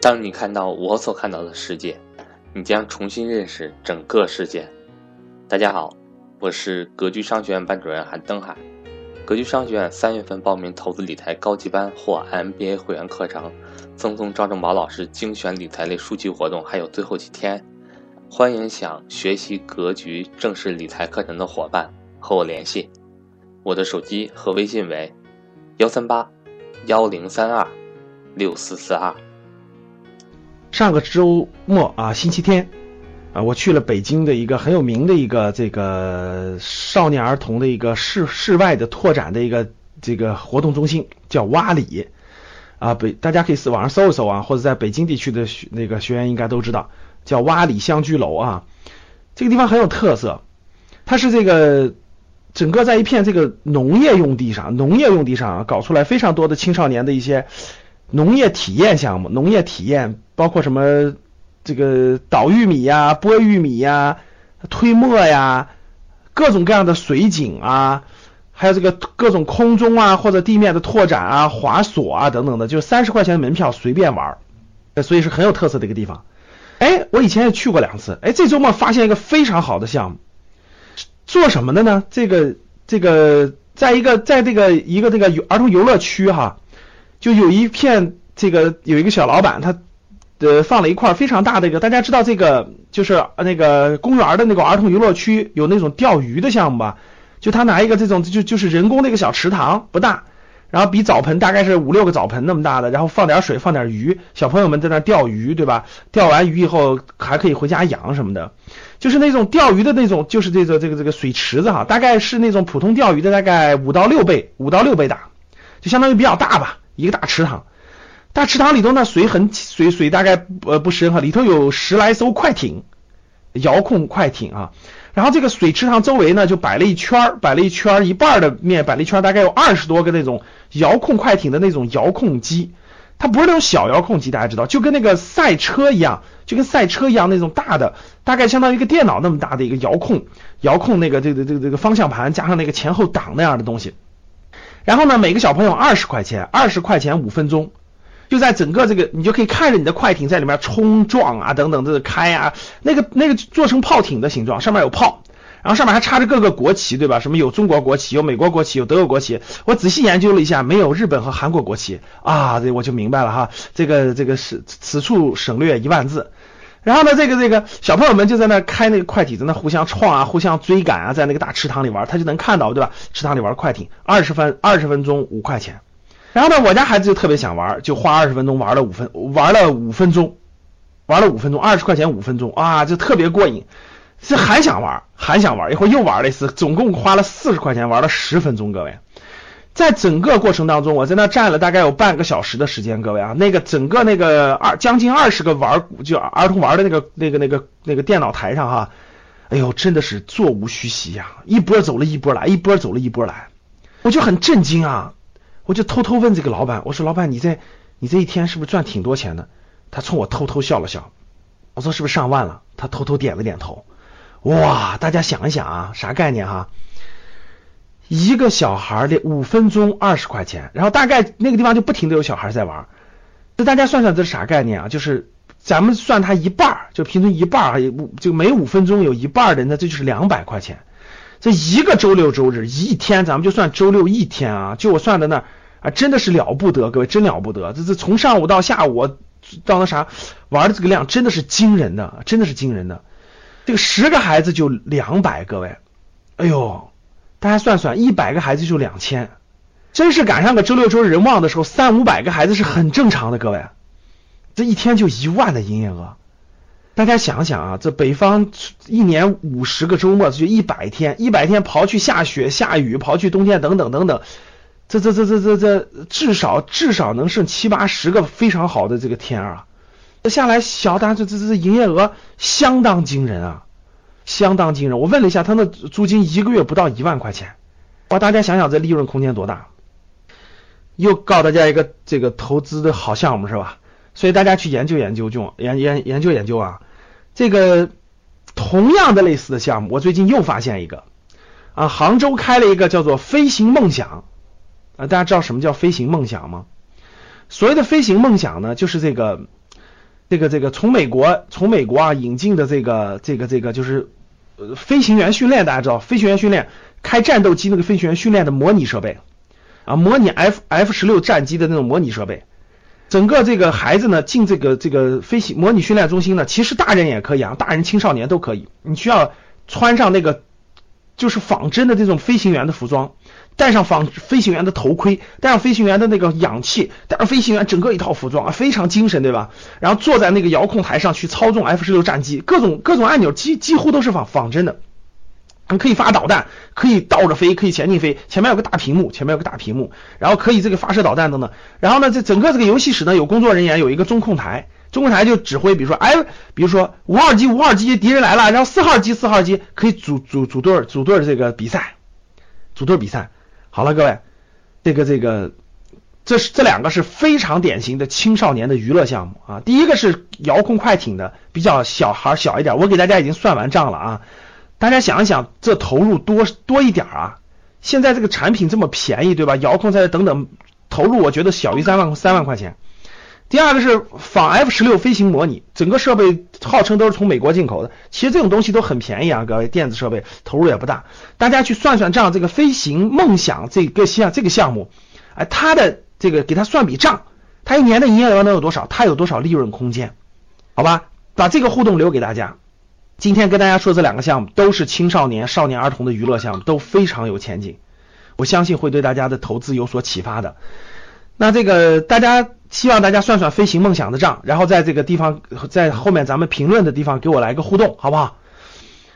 当你看到我所看到的世界，你将重新认识整个世界。大家好，我是格局商学院班主任韩登海。格局商学院三月份报名投资理财高级班或 MBA 会员课程，赠送赵正宝老师精选理财类书籍活动还有最后几天，欢迎想学习格局正式理财课程的伙伴和我联系。我的手机和微信为幺三八幺零三二六四四二。上个周末啊，星期天啊，我去了北京的一个很有名的一个这个少年儿童的一个室室外的拓展的一个这个活动中心，叫洼里啊。北大家可以网上搜一搜啊，或者在北京地区的学那个学员应该都知道，叫洼里乡居楼啊。这个地方很有特色，它是这个整个在一片这个农业用地上，农业用地上，搞出来非常多的青少年的一些。农业体验项目，农业体验包括什么？这个捣玉米呀，剥玉米呀，推磨呀，各种各样的水井啊，还有这个各种空中啊或者地面的拓展啊，滑索啊等等的，就三十块钱的门票随便玩，所以是很有特色的一个地方。哎，我以前也去过两次，哎，这周末发现一个非常好的项目，做什么的呢？这个这个，在一个在这个一个这个儿童游乐区哈。就有一片这个有一个小老板，他呃放了一块非常大的一个，大家知道这个就是那个公园的那个儿童游乐区有那种钓鱼的项目吧？就他拿一个这种就就是人工的一个小池塘，不大，然后比澡盆大概是五六个澡盆那么大的，然后放点水放点鱼，小朋友们在那钓鱼，对吧？钓完鱼以后还可以回家养什么的，就是那种钓鱼的那种，就是这个这个这个水池子哈，大概是那种普通钓鱼的大概五到六倍，五到六倍大，就相当于比较大吧。一个大池塘，大池塘里头呢水很水水大概呃不深哈，里头有十来艘快艇，遥控快艇啊。然后这个水池塘周围呢就摆了一圈摆了一圈一半的面摆了一圈，大概有二十多个那种遥控快艇的那种遥控机。它不是那种小遥控机，大家知道，就跟那个赛车一样，就跟赛车一样那种大的，大概相当于一个电脑那么大的一个遥控遥控那个这个这个这个方向盘加上那个前后挡那样的东西。然后呢，每个小朋友二十块钱，二十块钱五分钟，就在整个这个，你就可以看着你的快艇在里面冲撞啊，等等这个开啊，那个那个做成炮艇的形状，上面有炮，然后上面还插着各个国旗，对吧？什么有中国国旗，有美国国旗，有德国国旗。我仔细研究了一下，没有日本和韩国国旗啊，这我就明白了哈，这个这个是此处省略一万字。然后呢，这个这个小朋友们就在那开那个快艇，在那互相撞啊，互相追赶啊，在那个大池塘里玩，他就能看到，对吧？池塘里玩快艇，二十分二十分钟五块钱。然后呢，我家孩子就特别想玩，就花二十分钟玩了五分，玩了五分钟，玩了五分钟，二十块钱五分钟啊，就特别过瘾，是还想玩，还想玩，一会儿又玩了一次，总共花了四十块钱，玩了十分钟，各位。在整个过程当中，我在那站了大概有半个小时的时间，各位啊，那个整个那个二将近二十个玩儿就儿童玩的那个那个那个那个电脑台上哈，哎呦，真的是座无虚席呀，一波走了一波来，一波走了一波来，我就很震惊啊，我就偷偷问这个老板，我说老板，你这你这一天是不是赚挺多钱的？他冲我偷偷笑了笑，我说是不是上万了？他偷偷点了点头，哇，大家想一想啊，啥概念哈？一个小孩的五分钟二十块钱，然后大概那个地方就不停的有小孩在玩，这大家算算这是啥概念啊？就是咱们算他一半儿，就平均一半啊，就每五分钟有一半的，那这就是两百块钱。这一个周六周日一天，咱们就算周六一天啊，就我算的那啊，真的是了不得，各位真了不得。这这从上午到下午到那啥玩的这个量真的是惊人的，真的是惊人的。这个十个孩子就两百，各位，哎呦。大家算算，一百个孩子就两千，真是赶上个周六周日人旺的时候，三五百个孩子是很正常的。各位，这一天就一万的营业额，大家想想啊，这北方一年五十个周末，就一百天，一百天刨去下雪下雨，刨去冬天等等等等，这这这这这这至少至少能剩七八十个非常好的这个天啊，这下来小单这这这营业额相当惊人啊。相当惊人，我问了一下，他那租金一个月不到一万块钱，哇！大家想想这利润空间多大？又告大家一个这个投资的好项目是吧？所以大家去研究研究，就研研研究研究啊。这个同样的类似的项目，我最近又发现一个啊，杭州开了一个叫做“飞行梦想”啊，大家知道什么叫飞行梦想吗？所谓的飞行梦想呢，就是这个这个这个从美国从美国啊引进的这个这个这个就是呃飞行员训练，大家知道飞行员训练开战斗机那个飞行员训练的模拟设备啊，模拟 F F 十六战机的那种模拟设备。整个这个孩子呢进这个这个飞行模拟训练中心呢，其实大人也可以啊，大人青少年都可以。你需要穿上那个就是仿真的这种飞行员的服装，戴上仿飞行员的头盔，戴上飞行员的那个氧气，戴上飞行员整个一套服装啊，非常精神，对吧？然后坐在那个遥控台上去操纵 F 十六战机，各种各种按钮几几乎都是仿仿真的。可以发导弹，可以倒着飞，可以前进飞，前面有个大屏幕，前面有个大屏幕，然后可以这个发射导弹等等。然后呢，这整个这个游戏室呢，有工作人员，有一个中控台，中控台就指挥，比如说，哎，比如说五号机，五号机敌人来了，然后四号机，四号机可以组组组队组队这个比赛，组队比赛。好了，各位，这个这个，这是这两个是非常典型的青少年的娱乐项目啊。第一个是遥控快艇的，比较小孩小一点，我给大家已经算完账了啊。大家想一想，这投入多多一点啊？现在这个产品这么便宜，对吧？遥控车等等，投入我觉得小于三万三万块钱。第二个是仿 F 十六飞行模拟，整个设备号称都是从美国进口的。其实这种东西都很便宜啊，各位，电子设备投入也不大。大家去算算账，这个飞行梦想这个项这个项目，哎，它的这个给它算笔账，它一年的营业额能有多少？它有多少利润空间？好吧，把这个互动留给大家。今天跟大家说这两个项目都是青少年、少年儿童的娱乐项目，都非常有前景，我相信会对大家的投资有所启发的。那这个大家希望大家算算飞行梦想的账，然后在这个地方在后面咱们评论的地方给我来个互动，好不好？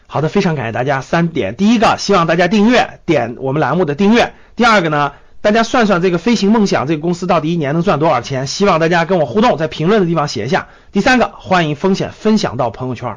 好的，非常感谢大家。三点，第一个希望大家订阅，点我们栏目的订阅。第二个呢，大家算算这个飞行梦想这个公司到底一年能赚多少钱？希望大家跟我互动，在评论的地方写一下。第三个，欢迎风险分享到朋友圈。